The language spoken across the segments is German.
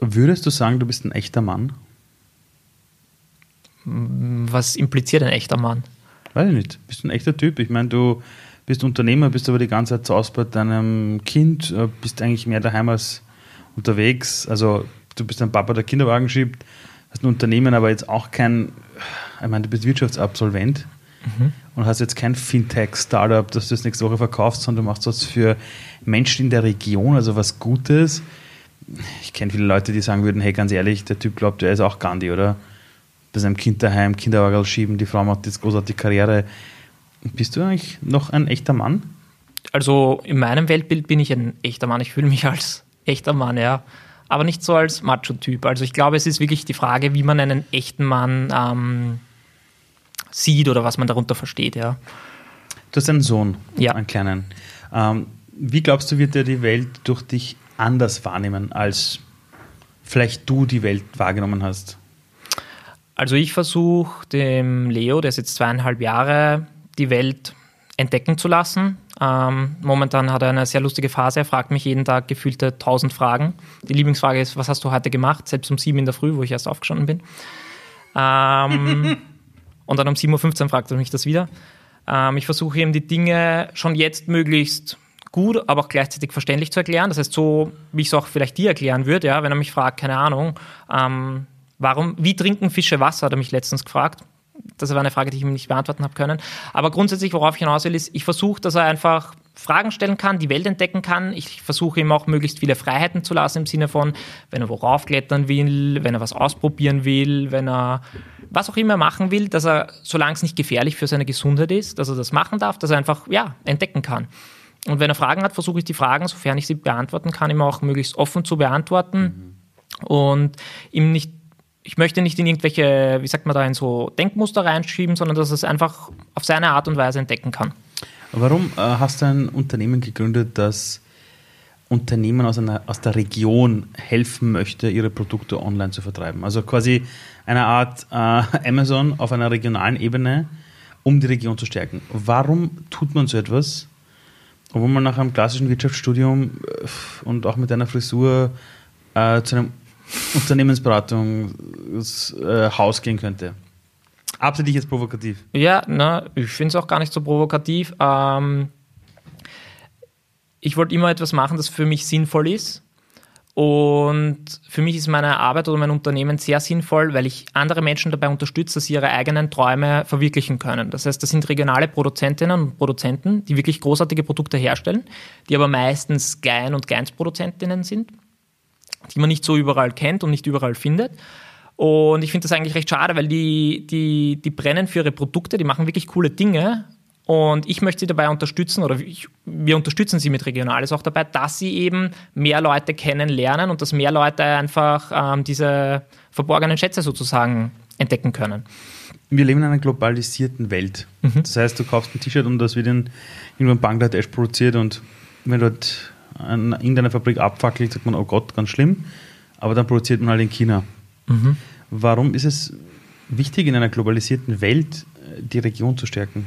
Würdest du sagen, du bist ein echter Mann? Was impliziert ein echter Mann? Weiß ich nicht. Bist du ein echter Typ? Ich meine, du bist Unternehmer, bist aber die ganze Zeit zu Hause bei deinem Kind, äh, bist eigentlich mehr daheim als unterwegs. Also du bist ein Papa, der Kinderwagen schiebt, hast ein Unternehmen, aber jetzt auch kein, ich meine, du bist Wirtschaftsabsolvent mhm. und hast jetzt kein Fintech-Startup, das du das nächste Woche verkaufst, sondern du machst was für Menschen in der Region, also was Gutes. Ich kenne viele Leute, die sagen würden, hey, ganz ehrlich, der Typ glaubt, er ist auch Gandhi, oder? Bei seinem Kind daheim, Kinderwagen schieben, die Frau macht jetzt großartige Karriere. Bist du eigentlich noch ein echter Mann? Also in meinem Weltbild bin ich ein echter Mann. Ich fühle mich als echter Mann, ja. Aber nicht so als Macho-Typ. Also ich glaube, es ist wirklich die Frage, wie man einen echten Mann ähm, sieht oder was man darunter versteht, ja. Du hast einen Sohn, ja. einen kleinen. Ähm, wie glaubst du, wird er die Welt durch dich anders wahrnehmen, als vielleicht du die Welt wahrgenommen hast? Also ich versuche dem Leo, der ist jetzt zweieinhalb Jahre, die Welt entdecken zu lassen. Ähm, momentan hat er eine sehr lustige Phase. Er fragt mich jeden Tag gefühlte tausend Fragen. Die Lieblingsfrage ist, was hast du heute gemacht? Selbst um sieben in der Früh, wo ich erst aufgestanden bin. Ähm, und dann um 7.15 Uhr fragt er mich das wieder. Ähm, ich versuche ihm die Dinge schon jetzt möglichst gut, aber auch gleichzeitig verständlich zu erklären. Das heißt, so wie ich es auch vielleicht dir erklären würde, ja, wenn er mich fragt, keine Ahnung, ähm, warum, wie trinken Fische Wasser, hat er mich letztens gefragt das war eine Frage, die ich ihm nicht beantworten habe können. Aber grundsätzlich, worauf ich hinaus will, ist, ich versuche, dass er einfach Fragen stellen kann, die Welt entdecken kann. Ich versuche ihm auch möglichst viele Freiheiten zu lassen im Sinne von, wenn er worauf klettern will, wenn er was ausprobieren will, wenn er was auch immer machen will, dass er, solange es nicht gefährlich für seine Gesundheit ist, dass er das machen darf, dass er einfach, ja, entdecken kann. Und wenn er Fragen hat, versuche ich die Fragen, sofern ich sie beantworten kann, ihm auch möglichst offen zu beantworten mhm. und ihm nicht ich möchte nicht in irgendwelche, wie sagt man da, in so Denkmuster reinschieben, sondern dass es einfach auf seine Art und Weise entdecken kann. Warum äh, hast du ein Unternehmen gegründet, das Unternehmen aus, einer, aus der Region helfen möchte, ihre Produkte online zu vertreiben? Also quasi eine Art äh, Amazon auf einer regionalen Ebene, um die Region zu stärken. Warum tut man so etwas, obwohl man nach einem klassischen Wirtschaftsstudium äh, und auch mit einer Frisur äh, zu einem Unternehmensberatungshaus äh, gehen könnte. Absolut jetzt provokativ. Ja, na, ich finde es auch gar nicht so provokativ. Ähm, ich wollte immer etwas machen, das für mich sinnvoll ist. Und für mich ist meine Arbeit oder mein Unternehmen sehr sinnvoll, weil ich andere Menschen dabei unterstütze, dass sie ihre eigenen Träume verwirklichen können. Das heißt, das sind regionale Produzentinnen und Produzenten, die wirklich großartige Produkte herstellen, die aber meistens Klein- und Kleinstproduzentinnen sind die man nicht so überall kennt und nicht überall findet. Und ich finde das eigentlich recht schade, weil die, die, die brennen für ihre Produkte, die machen wirklich coole Dinge. Und ich möchte sie dabei unterstützen, oder ich, wir unterstützen sie mit Regionales auch dabei, dass sie eben mehr Leute kennenlernen und dass mehr Leute einfach ähm, diese verborgenen Schätze sozusagen entdecken können. Wir leben in einer globalisierten Welt. Mhm. Das heißt, du kaufst ein T-Shirt und das wird in, irgendwo in Bangladesch produziert und wenn dort in irgendeiner Fabrik abfackelt, sagt man, oh Gott, ganz schlimm. Aber dann produziert man halt in China. Mhm. Warum ist es wichtig, in einer globalisierten Welt äh, die Region zu stärken?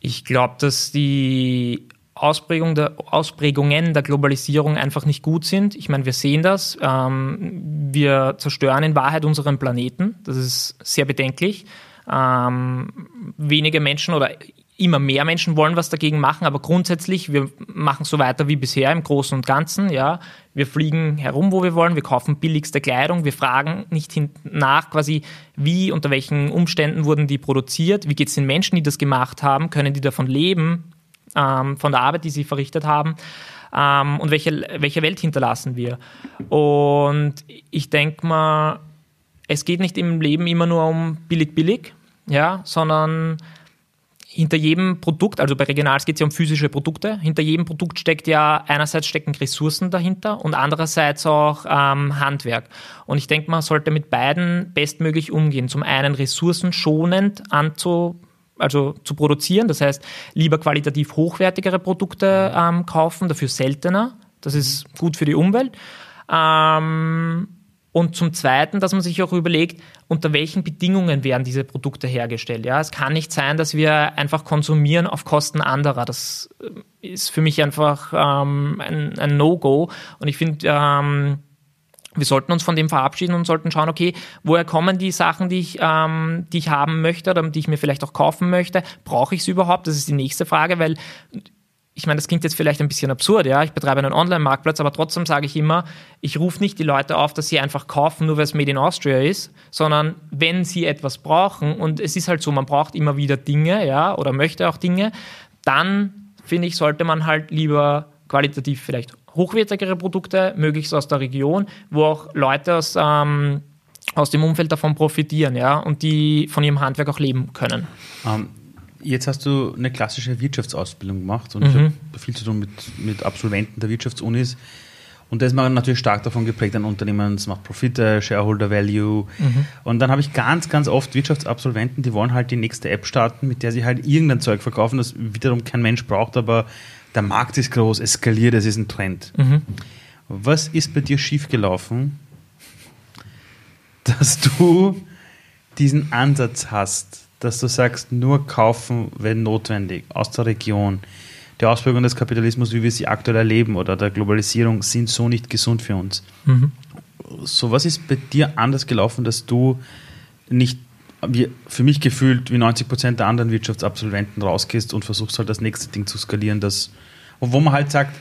Ich glaube, dass die Ausprägung der, Ausprägungen der Globalisierung einfach nicht gut sind. Ich meine, wir sehen das. Ähm, wir zerstören in Wahrheit unseren Planeten. Das ist sehr bedenklich. Ähm, wenige Menschen oder immer mehr Menschen wollen was dagegen machen, aber grundsätzlich, wir machen so weiter wie bisher im Großen und Ganzen, ja. Wir fliegen herum, wo wir wollen, wir kaufen billigste Kleidung, wir fragen nicht nach quasi, wie, unter welchen Umständen wurden die produziert, wie geht es den Menschen, die das gemacht haben, können die davon leben, ähm, von der Arbeit, die sie verrichtet haben ähm, und welche, welche Welt hinterlassen wir. Und ich denke mal, es geht nicht im Leben immer nur um billig, billig, ja, sondern hinter jedem Produkt, also bei Regionals geht es ja um physische Produkte, hinter jedem Produkt steckt ja einerseits stecken Ressourcen dahinter und andererseits auch ähm, Handwerk. Und ich denke, man sollte mit beiden bestmöglich umgehen. Zum einen ressourcenschonend anzu, also zu produzieren, das heißt lieber qualitativ hochwertigere Produkte ähm, kaufen, dafür seltener. Das ist gut für die Umwelt. Ähm, und zum Zweiten, dass man sich auch überlegt, unter welchen Bedingungen werden diese Produkte hergestellt. Ja, es kann nicht sein, dass wir einfach konsumieren auf Kosten anderer. Das äh, ist für mich einfach ähm, ein, ein No-Go. Und ich finde, ähm, wir sollten uns von dem verabschieden und sollten schauen, okay, woher kommen die Sachen, die ich, ähm, die ich haben möchte oder die ich mir vielleicht auch kaufen möchte? Brauche ich sie überhaupt? Das ist die nächste Frage, weil ich meine, das klingt jetzt vielleicht ein bisschen absurd, ja. Ich betreibe einen Online-Marktplatz, aber trotzdem sage ich immer, ich rufe nicht die Leute auf, dass sie einfach kaufen, nur weil es Made in Austria ist, sondern wenn sie etwas brauchen und es ist halt so, man braucht immer wieder Dinge, ja, oder möchte auch Dinge, dann finde ich, sollte man halt lieber qualitativ vielleicht hochwertigere Produkte, möglichst aus der Region, wo auch Leute aus, ähm, aus dem Umfeld davon profitieren, ja, und die von ihrem Handwerk auch leben können. Ähm, jetzt hast du eine klassische Wirtschaftsausbildung gemacht und mhm. ich habe viel zu tun mit, mit Absolventen der Wirtschaftsunis. Und da ist man natürlich stark davon geprägt, ein Unternehmen, es macht Profite, Shareholder Value. Mhm. Und dann habe ich ganz, ganz oft Wirtschaftsabsolventen, die wollen halt die nächste App starten, mit der sie halt irgendein Zeug verkaufen, das wiederum kein Mensch braucht, aber der Markt ist groß, eskaliert, es ist ein Trend. Mhm. Was ist bei dir schiefgelaufen, dass du diesen Ansatz hast, dass du sagst, nur kaufen, wenn notwendig, aus der Region. Die Ausprägung des Kapitalismus, wie wir sie aktuell erleben, oder der Globalisierung, sind so nicht gesund für uns. Mhm. So, was ist bei dir anders gelaufen, dass du nicht wie, für mich gefühlt wie 90 Prozent der anderen Wirtschaftsabsolventen rausgehst und versuchst halt das nächste Ding zu skalieren, das, wo man halt sagt,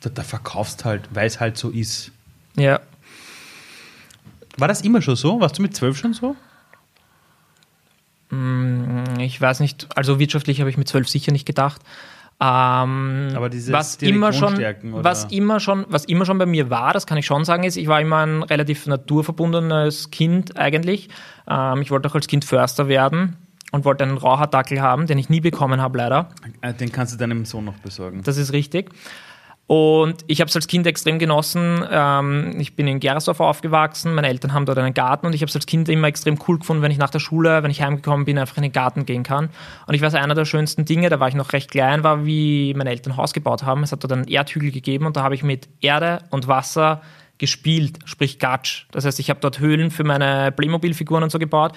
da, da verkaufst halt, weil es halt so ist. Ja. War das immer schon so? Warst du mit zwölf schon so? Mm, ich weiß nicht, also wirtschaftlich habe ich mit zwölf sicher nicht gedacht. Ähm, Aber dieses was immer schon, was immer schon, was immer schon bei mir war, das kann ich schon sagen, ist, ich war immer ein relativ naturverbundenes Kind eigentlich. Ähm, ich wollte auch als Kind Förster werden und wollte einen Raucherdackel haben, den ich nie bekommen habe, leider. Äh, den kannst du deinem Sohn noch besorgen. Das ist richtig. Und ich habe es als Kind extrem genossen. Ähm, ich bin in Gersdorf aufgewachsen, meine Eltern haben dort einen Garten und ich habe es als Kind immer extrem cool gefunden, wenn ich nach der Schule, wenn ich heimgekommen bin, einfach in den Garten gehen kann. Und ich weiß, einer der schönsten Dinge, da war ich noch recht klein, war, wie meine Eltern Haus gebaut haben. Es hat dort einen Erdhügel gegeben und da habe ich mit Erde und Wasser gespielt, sprich Gatsch. Das heißt, ich habe dort Höhlen für meine Playmobil-Figuren und so gebaut.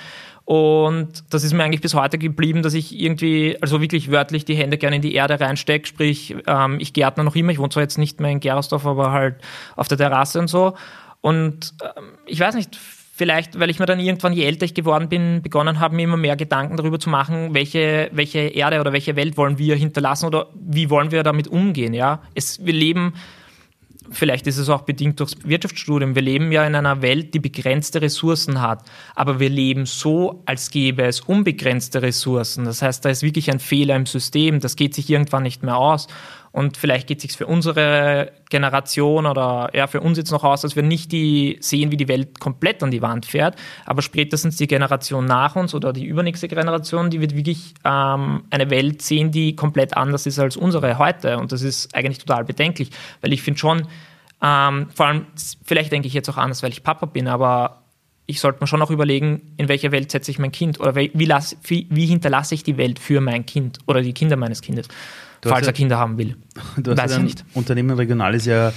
Und das ist mir eigentlich bis heute geblieben, dass ich irgendwie, also wirklich wörtlich die Hände gerne in die Erde reinstecke. Sprich, ähm, ich gärtner noch immer. Ich wohne zwar jetzt nicht mehr in Gerersdorf, aber halt auf der Terrasse und so. Und ähm, ich weiß nicht, vielleicht, weil ich mir dann irgendwann, je älter ich geworden bin, begonnen habe, mir immer mehr Gedanken darüber zu machen, welche, welche Erde oder welche Welt wollen wir hinterlassen oder wie wollen wir damit umgehen. Ja, es, wir leben vielleicht ist es auch bedingt durchs Wirtschaftsstudium. Wir leben ja in einer Welt, die begrenzte Ressourcen hat. Aber wir leben so, als gäbe es unbegrenzte Ressourcen. Das heißt, da ist wirklich ein Fehler im System. Das geht sich irgendwann nicht mehr aus. Und vielleicht geht es sich für unsere Generation oder ja, für uns jetzt noch aus, dass wir nicht die sehen, wie die Welt komplett an die Wand fährt. Aber spätestens die Generation nach uns oder die übernächste Generation, die wird wirklich ähm, eine Welt sehen, die komplett anders ist als unsere heute. Und das ist eigentlich total bedenklich, weil ich finde schon, ähm, vor allem, vielleicht denke ich jetzt auch anders, weil ich Papa bin, aber ich sollte mir schon auch überlegen, in welche Welt setze ich mein Kind oder wie, wie, wie hinterlasse ich die Welt für mein Kind oder die Kinder meines Kindes. Falls er Kinder haben will. Du Weiß ja nicht. Unternehmen Regional ist ja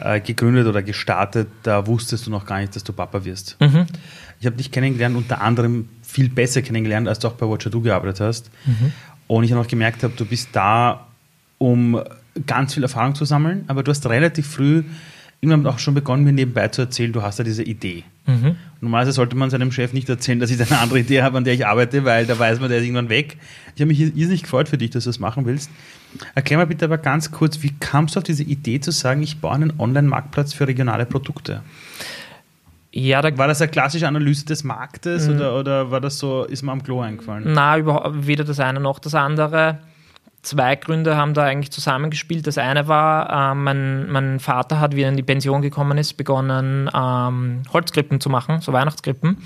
äh, gegründet oder gestartet, da wusstest du noch gar nicht, dass du Papa wirst. Mhm. Ich habe dich kennengelernt, unter anderem viel besser kennengelernt, als du auch bei Watcher Du gearbeitet hast. Mhm. Und ich habe auch gemerkt habe, du bist da, um ganz viel Erfahrung zu sammeln, aber du hast relativ früh irgendwann auch schon begonnen, mir nebenbei zu erzählen, du hast ja diese Idee. Mhm. Normalerweise sollte man seinem Chef nicht erzählen, dass ich eine andere Idee habe, an der ich arbeite, weil da weiß man, der ist irgendwann weg. Ich habe mich irrsinnig gefreut für dich, dass du das machen willst. Erklär mal bitte aber ganz kurz, wie kamst du auf diese Idee zu sagen, ich baue einen Online-Marktplatz für regionale Produkte? Ja, da war das eine klassische Analyse des Marktes mhm. oder, oder war das so, ist mir am Klo eingefallen? Na, weder das eine noch das andere zwei Gründe haben da eigentlich zusammengespielt. Das eine war, äh, mein, mein Vater hat, wie er in die Pension gekommen ist, begonnen, ähm, Holzkrippen zu machen, so Weihnachtskrippen.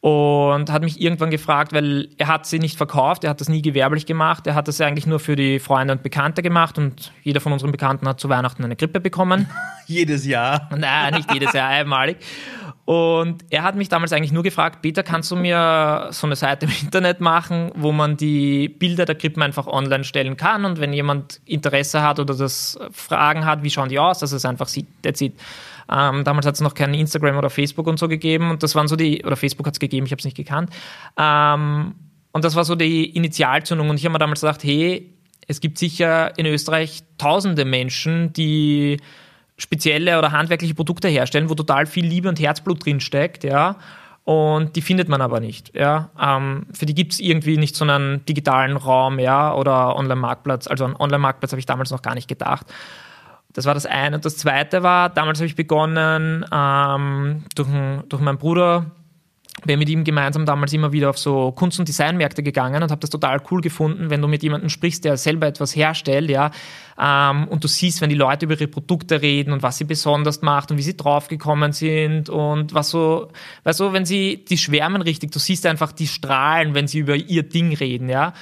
Und hat mich irgendwann gefragt, weil er hat sie nicht verkauft, er hat das nie gewerblich gemacht, er hat das eigentlich nur für die Freunde und Bekannte gemacht und jeder von unseren Bekannten hat zu Weihnachten eine Krippe bekommen. jedes Jahr? Nein, nicht jedes Jahr, einmalig. Und er hat mich damals eigentlich nur gefragt, Peter, kannst du mir so eine Seite im Internet machen, wo man die Bilder der Krippen einfach online stellen kann und wenn jemand Interesse hat oder das Fragen hat, wie schauen die aus, dass es einfach sieht, der sieht. Ähm, damals hat es noch kein Instagram oder Facebook und so gegeben und das waren so die, oder Facebook hat es gegeben, ich habe es nicht gekannt. Ähm, und das war so die Initialzündung und ich habe mir damals gedacht, hey, es gibt sicher in Österreich tausende Menschen, die spezielle oder handwerkliche Produkte herstellen, wo total viel Liebe und Herzblut drin steckt, ja. Und die findet man aber nicht. Ja. Ähm, für die gibt es irgendwie nicht so einen digitalen Raum ja, oder Online-Marktplatz. Also einen Online-Marktplatz habe ich damals noch gar nicht gedacht. Das war das eine. Und das zweite war, damals habe ich begonnen, ähm, durch, durch meinen Bruder, bin mit ihm gemeinsam damals immer wieder auf so Kunst- und Designmärkte gegangen und habe das total cool gefunden, wenn du mit jemandem sprichst, der selber etwas herstellt, ja, ähm, und du siehst, wenn die Leute über ihre Produkte reden und was sie besonders macht und wie sie draufgekommen sind und was so, weißt du, wenn sie, die schwärmen richtig, du siehst einfach die strahlen, wenn sie über ihr Ding reden, ja.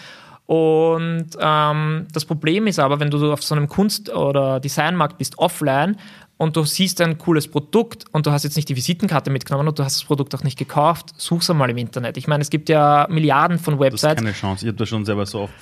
Und ähm, das Problem ist aber, wenn du auf so einem Kunst- oder Designmarkt bist offline und du siehst ein cooles Produkt und du hast jetzt nicht die Visitenkarte mitgenommen und du hast das Produkt auch nicht gekauft, such's einmal im Internet. Ich meine, es gibt ja Milliarden von Websites. Das ist keine Chance. Ich habe das schon selber so oft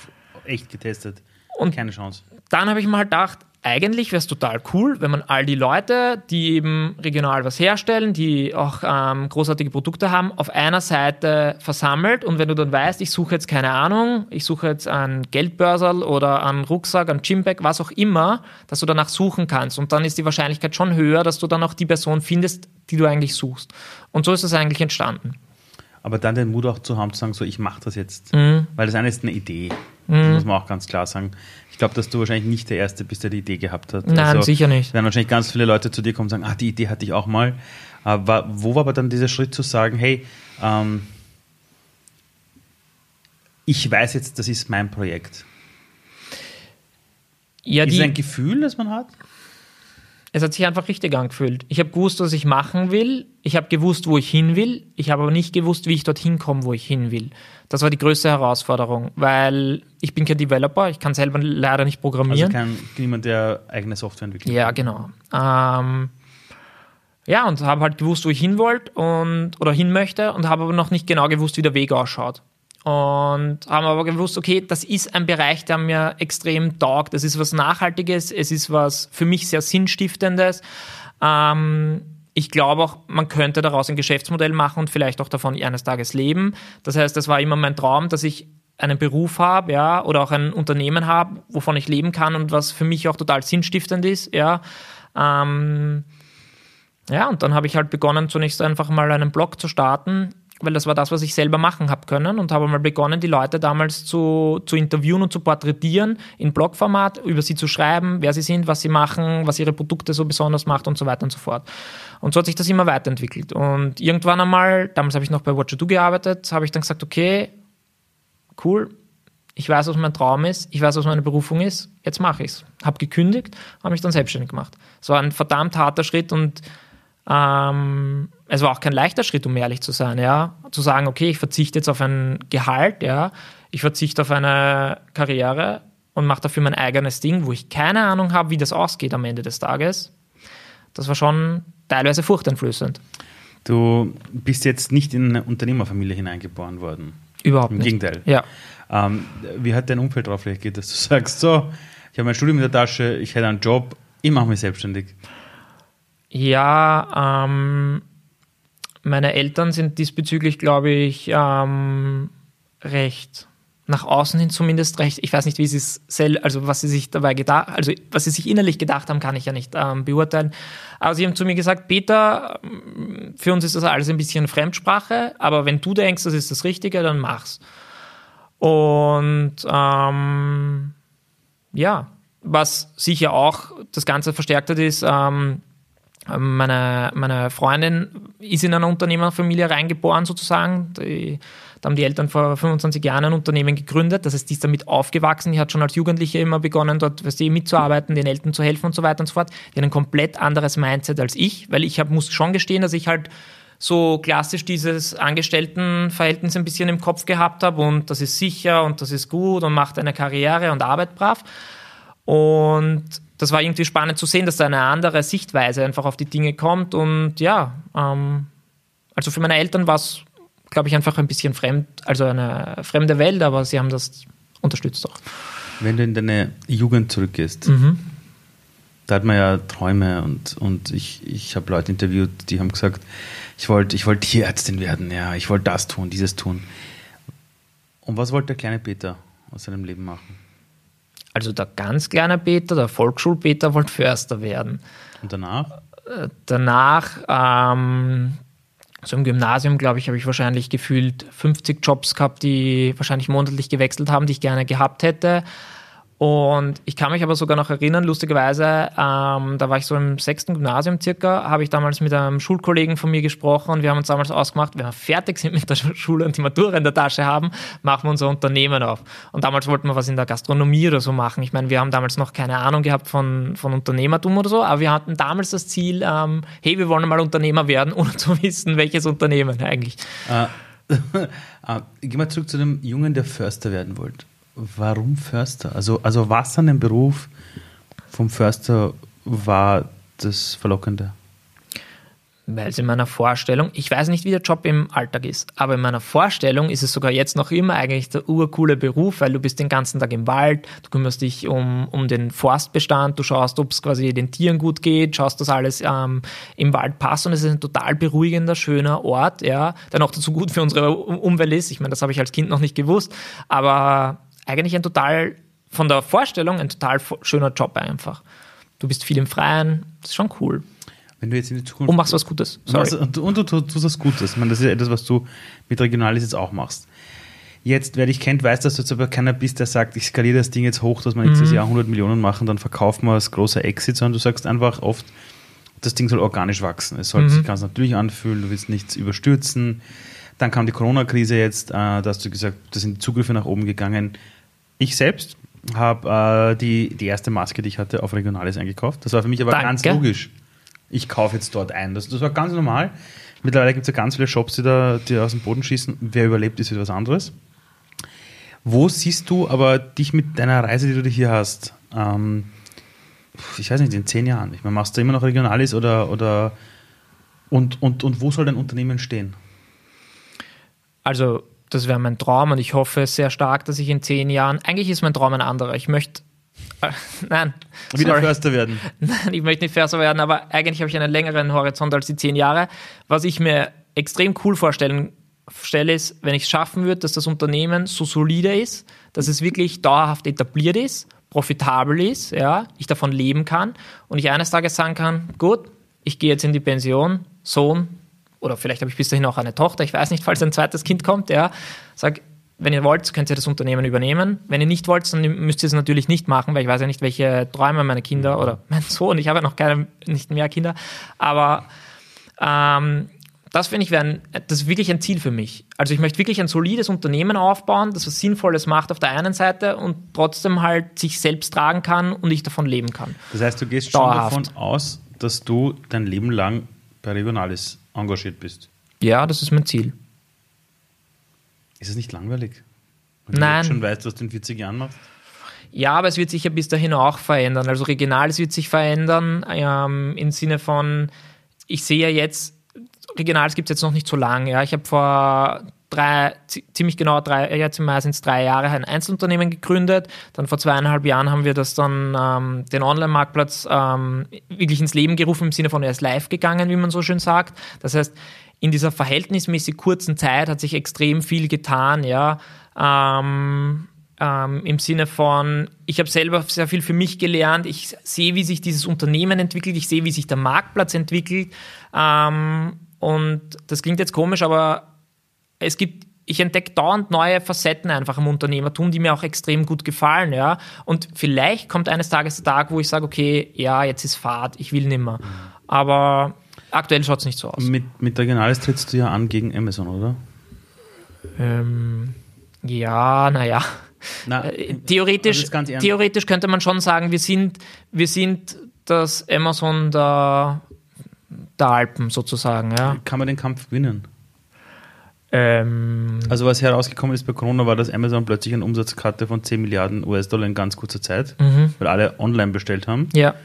echt getestet. Und keine Chance. Dann habe ich mal gedacht, eigentlich wäre es total cool, wenn man all die Leute, die eben regional was herstellen, die auch ähm, großartige Produkte haben, auf einer Seite versammelt. Und wenn du dann weißt, ich suche jetzt keine Ahnung, ich suche jetzt ein Geldbörsel oder einen Rucksack, ein Gymbag, was auch immer, dass du danach suchen kannst. Und dann ist die Wahrscheinlichkeit schon höher, dass du dann auch die Person findest, die du eigentlich suchst. Und so ist es eigentlich entstanden. Aber dann den Mut auch zu haben, zu sagen, so, ich mache das jetzt. Mhm. Weil das eine ist eine Idee. Mhm. muss man auch ganz klar sagen. Ich glaube, dass du wahrscheinlich nicht der Erste bist, der die Idee gehabt hat. Nein, also, sicher nicht. Werden wahrscheinlich ganz viele Leute zu dir kommen und sagen, ah, die Idee hatte ich auch mal. Aber wo war aber dann dieser Schritt zu sagen, hey, ähm, ich weiß jetzt, das ist mein Projekt. Ja, ist es ein Gefühl, das man hat? Es hat sich einfach richtig angefühlt. Ich habe gewusst, was ich machen will. Ich habe gewusst, wo ich hin will. Ich habe aber nicht gewusst, wie ich dorthin komme, wo ich hin will. Das war die größte Herausforderung, weil ich bin kein Developer, ich kann selber leider nicht programmieren. Also kein, niemand, der eigene Software entwickelt. Ja, genau. Ähm, ja, und habe halt gewusst, wo ich hin wollte und oder hin möchte und habe aber noch nicht genau gewusst, wie der Weg ausschaut. Und haben aber gewusst, okay, das ist ein Bereich, der mir extrem taugt. Das ist was Nachhaltiges, es ist was für mich sehr Sinnstiftendes. Ähm, ich glaube auch, man könnte daraus ein Geschäftsmodell machen und vielleicht auch davon eines Tages leben. Das heißt, das war immer mein Traum, dass ich einen Beruf habe, ja, oder auch ein Unternehmen habe, wovon ich leben kann und was für mich auch total sinnstiftend ist, ja. Ähm, ja, und dann habe ich halt begonnen, zunächst einfach mal einen Blog zu starten, weil das war das, was ich selber machen habe können und habe mal begonnen, die Leute damals zu, zu interviewen und zu porträtieren in Blogformat, über sie zu schreiben, wer sie sind, was sie machen, was ihre Produkte so besonders macht und so weiter und so fort. Und so hat sich das immer weiterentwickelt. Und irgendwann einmal, damals habe ich noch bei Watcher Do gearbeitet, habe ich dann gesagt, okay, cool, ich weiß, was mein Traum ist, ich weiß, was meine Berufung ist, jetzt mache ich es. Habe gekündigt, habe mich dann selbstständig gemacht. Es war ein verdammt harter Schritt und ähm, es war auch kein leichter Schritt, um ehrlich zu sein, ja. Zu sagen, okay, ich verzichte jetzt auf ein Gehalt, ja, ich verzichte auf eine Karriere und mache dafür mein eigenes Ding, wo ich keine Ahnung habe, wie das ausgeht am Ende des Tages. Das war schon teilweise furchteinflößend. Du bist jetzt nicht in eine Unternehmerfamilie hineingeboren worden. Überhaupt Im nicht. Im Gegenteil. Ja. Ähm, wie hat dein Umfeld darauf reagiert, dass du sagst, so, ich habe mein Studium in der Tasche, ich hätte einen Job, ich mache mich selbstständig? Ja, ähm, meine Eltern sind diesbezüglich, glaube ich, ähm, recht nach außen hin zumindest recht. Ich weiß nicht, wie sie es sel also was sie sich dabei gedacht, also was sie sich innerlich gedacht haben, kann ich ja nicht ähm, beurteilen. Aber sie haben zu mir gesagt, Peter, für uns ist das alles ein bisschen Fremdsprache, aber wenn du denkst, das ist das Richtige, dann mach's. Und ähm, ja, was sicher auch das Ganze verstärkt hat, ist, ähm, meine, meine Freundin ist in eine Unternehmerfamilie reingeboren sozusagen. Die, da haben die Eltern vor 25 Jahren ein Unternehmen gegründet. Das heißt, die ist damit aufgewachsen. Die hat schon als Jugendliche immer begonnen, dort weißt du, mitzuarbeiten, den Eltern zu helfen und so weiter und so fort. Die hat ein komplett anderes Mindset als ich, weil ich hab, muss schon gestehen, dass ich halt so klassisch dieses Angestelltenverhältnis ein bisschen im Kopf gehabt habe und das ist sicher und das ist gut und macht eine Karriere und arbeitet brav. Und das war irgendwie spannend zu sehen, dass da eine andere Sichtweise einfach auf die Dinge kommt. Und ja, ähm, also für meine Eltern war es, glaube ich, einfach ein bisschen fremd, also eine fremde Welt, aber sie haben das unterstützt auch. Wenn du in deine Jugend zurückgehst, mhm. da hat man ja Träume und, und ich, ich habe Leute interviewt, die haben gesagt, ich wollte ich wollt Tierärztin werden, ja, ich wollte das tun, dieses tun. Und was wollte der kleine Peter aus seinem Leben machen? Also der ganz kleine Peter, der Volksschulpeter, wollte Förster werden. Und danach? Danach, ähm, so im Gymnasium, glaube ich, habe ich wahrscheinlich gefühlt 50 Jobs gehabt, die wahrscheinlich monatlich gewechselt haben, die ich gerne gehabt hätte. Und ich kann mich aber sogar noch erinnern, lustigerweise, ähm, da war ich so im sechsten Gymnasium circa, habe ich damals mit einem Schulkollegen von mir gesprochen und wir haben uns damals ausgemacht, wenn wir fertig sind mit der Schule und die Matura in der Tasche haben, machen wir unser Unternehmen auf. Und damals wollten wir was in der Gastronomie oder so machen. Ich meine, wir haben damals noch keine Ahnung gehabt von, von Unternehmertum oder so, aber wir hatten damals das Ziel, ähm, hey, wir wollen mal Unternehmer werden, ohne zu wissen, welches Unternehmen eigentlich. Äh, äh, geh mal zurück zu dem Jungen, der Förster werden wollte. Warum Förster? Also, also was an dem Beruf vom Förster war das Verlockende? Weil es in meiner Vorstellung, ich weiß nicht, wie der Job im Alltag ist, aber in meiner Vorstellung ist es sogar jetzt noch immer eigentlich der urcoole Beruf, weil du bist den ganzen Tag im Wald, du kümmerst dich um, um den Forstbestand, du schaust, ob es quasi den Tieren gut geht, schaust, dass alles ähm, im Wald passt und es ist ein total beruhigender, schöner Ort, ja, der noch dazu gut für unsere Umwelt ist. Ich meine, das habe ich als Kind noch nicht gewusst, aber eigentlich ein total, von der Vorstellung, ein total schöner Job einfach. Du bist viel im Freien, das ist schon cool. Wenn du jetzt in die Zukunft. Und machst was Gutes. Sorry. Und, und, du tust was Gutes. Ich meine, das ist ja etwas, was du mit Regionalis jetzt auch machst. Jetzt, wer dich kennt, weiß, dass du jetzt aber keiner bist, der sagt, ich skaliere das Ding jetzt hoch, dass wir nächstes mhm. Jahr 100 Millionen machen, dann verkaufen wir als großer Exit, sondern du sagst einfach oft, das Ding soll organisch wachsen. Es soll mhm. sich ganz natürlich anfühlen, du willst nichts überstürzen. Dann kam die Corona-Krise jetzt, äh, da hast du gesagt, da sind die Zugriffe nach oben gegangen. Ich selbst habe äh, die, die erste Maske, die ich hatte, auf Regionales eingekauft. Das war für mich aber Danke. ganz logisch ich kaufe jetzt dort ein. Das, das war ganz normal. Mittlerweile gibt es ja ganz viele Shops, die da die aus dem Boden schießen. Wer überlebt, ist etwas anderes. Wo siehst du aber dich mit deiner Reise, die du hier hast? Ähm, ich weiß nicht, in zehn Jahren. Ich meine, machst du immer noch Regionalis oder, oder und, und, und wo soll dein Unternehmen stehen? Also, das wäre mein Traum und ich hoffe sehr stark, dass ich in zehn Jahren, eigentlich ist mein Traum ein anderer. Ich möchte äh, nein. Wieder sorry. Förster werden. Nein, ich möchte nicht Förster werden, aber eigentlich habe ich einen längeren Horizont als die zehn Jahre. Was ich mir extrem cool vorstellen stelle, ist, wenn ich es schaffen würde, dass das Unternehmen so solide ist, dass es wirklich dauerhaft etabliert ist, profitabel ist, ja, ich davon leben kann und ich eines Tages sagen kann, gut, ich gehe jetzt in die Pension, Sohn, oder vielleicht habe ich bis dahin auch eine Tochter, ich weiß nicht, falls ein zweites Kind kommt, ja, sag, wenn ihr wollt, könnt ihr das Unternehmen übernehmen. Wenn ihr nicht wollt, dann müsst ihr es natürlich nicht machen, weil ich weiß ja nicht, welche Träume meine Kinder oder mein Sohn, ich habe ja noch keine, nicht mehr Kinder, aber ähm, das finde ich, ein, das ist wirklich ein Ziel für mich. Also ich möchte wirklich ein solides Unternehmen aufbauen, das was Sinnvolles macht auf der einen Seite und trotzdem halt sich selbst tragen kann und ich davon leben kann. Das heißt, du gehst Dauerhaft. schon davon aus, dass du dein Leben lang bei Regionalis engagiert bist. Ja, das ist mein Ziel. Ist es nicht langweilig? Wenn Nein. du schon weißt, was du in 40 Jahren machst? Ja, aber es wird sich ja bis dahin auch verändern. Also Regionales wird sich verändern ähm, im Sinne von, ich sehe ja jetzt, Regionales gibt es jetzt noch nicht so lange. Ja. Ich habe vor drei, ziemlich genau drei, jetzt im sind es drei Jahre ein Einzelunternehmen gegründet. Dann vor zweieinhalb Jahren haben wir das dann, ähm, den Online-Marktplatz ähm, wirklich ins Leben gerufen, im Sinne von, er ist live gegangen, wie man so schön sagt. Das heißt, in dieser verhältnismäßig kurzen Zeit hat sich extrem viel getan, ja. Ähm, ähm, Im Sinne von, ich habe selber sehr viel für mich gelernt, ich sehe, wie sich dieses Unternehmen entwickelt, ich sehe, wie sich der Marktplatz entwickelt. Ähm, und das klingt jetzt komisch, aber es gibt, ich entdecke dauernd neue Facetten einfach im Unternehmertum, die mir auch extrem gut gefallen, ja. Und vielleicht kommt eines Tages der Tag, wo ich sage, okay, ja, jetzt ist Fahrt, ich will nimmer. Aber Aktuell schaut es nicht so aus. Mit, mit Regionales trittst du ja an gegen Amazon, oder? Ähm, ja, naja. Na, äh, theoretisch, also theoretisch könnte man schon sagen, wir sind, wir sind das Amazon der, der Alpen sozusagen. Ja. Kann man den Kampf gewinnen? Ähm, also was herausgekommen ist bei Corona war, dass Amazon plötzlich eine Umsatzkarte von 10 Milliarden US-Dollar in ganz kurzer Zeit, mhm. weil alle online bestellt haben. Ja.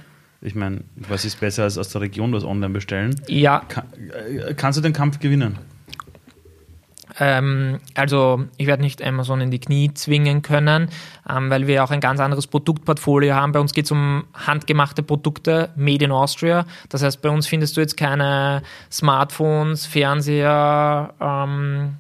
Ich meine, was ist besser als aus der Region was online bestellen? Ja. Kann, kannst du den Kampf gewinnen? Ähm, also ich werde nicht Amazon in die Knie zwingen können, ähm, weil wir auch ein ganz anderes Produktportfolio haben. Bei uns geht es um handgemachte Produkte, made in Austria. Das heißt, bei uns findest du jetzt keine Smartphones, Fernseher, ähm,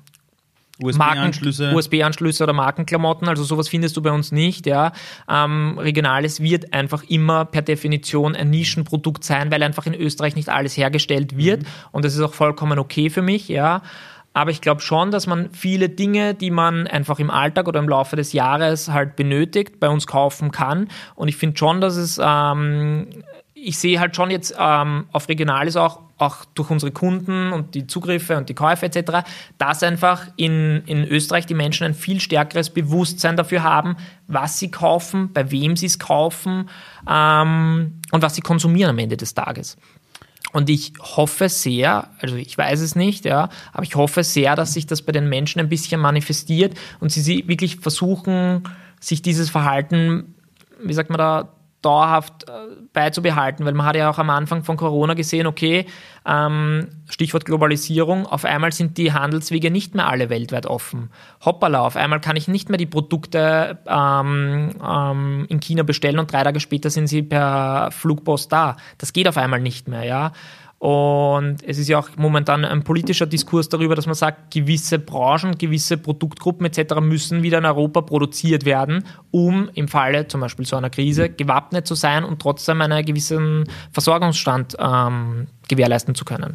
USB-Anschlüsse. USB-Anschlüsse oder Markenklamotten, also sowas findest du bei uns nicht. Ja. Ähm, Regionales wird einfach immer per Definition ein Nischenprodukt sein, weil einfach in Österreich nicht alles hergestellt wird mhm. und das ist auch vollkommen okay für mich. Ja. Aber ich glaube schon, dass man viele Dinge, die man einfach im Alltag oder im Laufe des Jahres halt benötigt, bei uns kaufen kann. Und ich finde schon, dass es ähm, ich sehe halt schon jetzt ähm, auf Regionales auch, auch durch unsere Kunden und die Zugriffe und die Käufe etc., dass einfach in, in Österreich die Menschen ein viel stärkeres Bewusstsein dafür haben, was sie kaufen, bei wem sie es kaufen ähm, und was sie konsumieren am Ende des Tages. Und ich hoffe sehr, also ich weiß es nicht, ja, aber ich hoffe sehr, dass sich das bei den Menschen ein bisschen manifestiert und sie wirklich versuchen, sich dieses Verhalten, wie sagt man da, dauerhaft äh, beizubehalten, weil man hat ja auch am Anfang von Corona gesehen, okay, ähm, Stichwort Globalisierung, auf einmal sind die Handelswege nicht mehr alle weltweit offen. Hoppala, auf einmal kann ich nicht mehr die Produkte ähm, ähm, in China bestellen und drei Tage später sind sie per Flugpost da. Das geht auf einmal nicht mehr, ja. Und es ist ja auch momentan ein politischer Diskurs darüber, dass man sagt, gewisse Branchen, gewisse Produktgruppen etc. müssen wieder in Europa produziert werden, um im Falle zum Beispiel so einer Krise gewappnet zu sein und trotzdem einen gewissen Versorgungsstand ähm, gewährleisten zu können.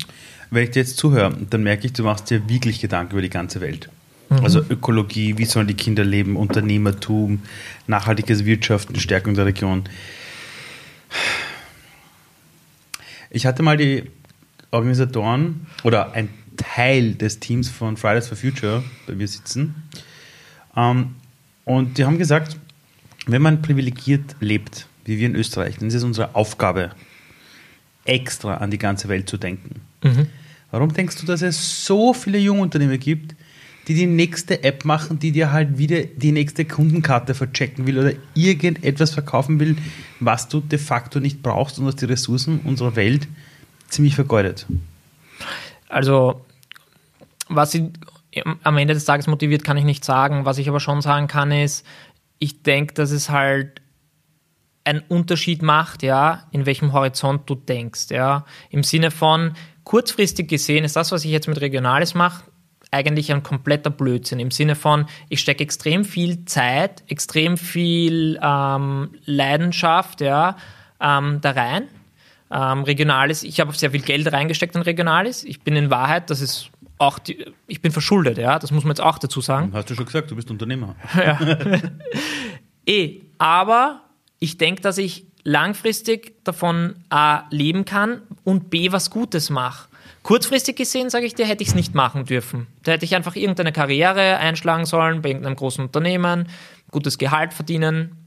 Wenn ich dir jetzt zuhöre, dann merke ich, du machst dir wirklich Gedanken über die ganze Welt. Mhm. Also Ökologie, wie sollen die Kinder leben, Unternehmertum, nachhaltiges Wirtschaften, Stärkung der Region. Ich hatte mal die Organisatoren oder ein Teil des Teams von Fridays for Future bei mir sitzen. Ähm, und die haben gesagt, wenn man privilegiert lebt, wie wir in Österreich, dann ist es unsere Aufgabe, extra an die ganze Welt zu denken. Mhm. Warum denkst du, dass es so viele Jungunternehmer gibt, die die nächste App machen, die dir halt wieder die nächste Kundenkarte verchecken will oder irgendetwas verkaufen will, was du de facto nicht brauchst und was die Ressourcen unserer Welt ziemlich vergeudet. Also, was sie am Ende des Tages motiviert, kann ich nicht sagen. Was ich aber schon sagen kann, ist, ich denke, dass es halt einen Unterschied macht, ja, in welchem Horizont du denkst, ja. Im Sinne von, kurzfristig gesehen ist das, was ich jetzt mit Regionales mache, eigentlich ein kompletter Blödsinn. Im Sinne von, ich stecke extrem viel Zeit, extrem viel ähm, Leidenschaft, ja, ähm, da rein ähm, Regionalis, ich habe sehr viel Geld reingesteckt in Regionalis. Ich bin in Wahrheit, das ist auch die, ich bin verschuldet, ja, das muss man jetzt auch dazu sagen. Hast du schon gesagt, du bist Unternehmer. ja. eh, aber ich denke, dass ich langfristig davon A leben kann und B was Gutes mache. Kurzfristig gesehen, sage ich dir, hätte ich es nicht machen dürfen. Da hätte ich einfach irgendeine Karriere einschlagen sollen bei irgendeinem großen Unternehmen, gutes Gehalt verdienen,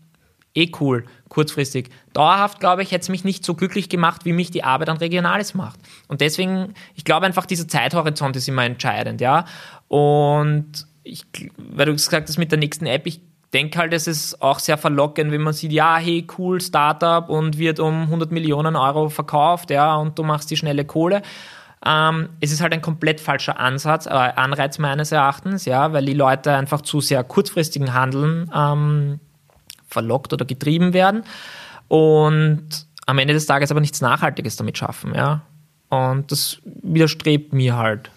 eh cool, kurzfristig. Dauerhaft, glaube ich, hätte es mich nicht so glücklich gemacht, wie mich die Arbeit an Regionales macht. Und deswegen, ich glaube einfach, dieser Zeithorizont ist immer entscheidend, ja. Und ich, weil du gesagt hast mit der nächsten App, ich denke halt, es ist auch sehr verlockend, wenn man sieht, ja, hey, cool, Startup und wird um 100 Millionen Euro verkauft, ja, und du machst die schnelle Kohle. Ähm, es ist halt ein komplett falscher Ansatz, äh, Anreiz meines Erachtens, ja, weil die Leute einfach zu sehr kurzfristigen Handeln ähm, verlockt oder getrieben werden und am Ende des Tages aber nichts Nachhaltiges damit schaffen. Ja? Und das widerstrebt mir halt.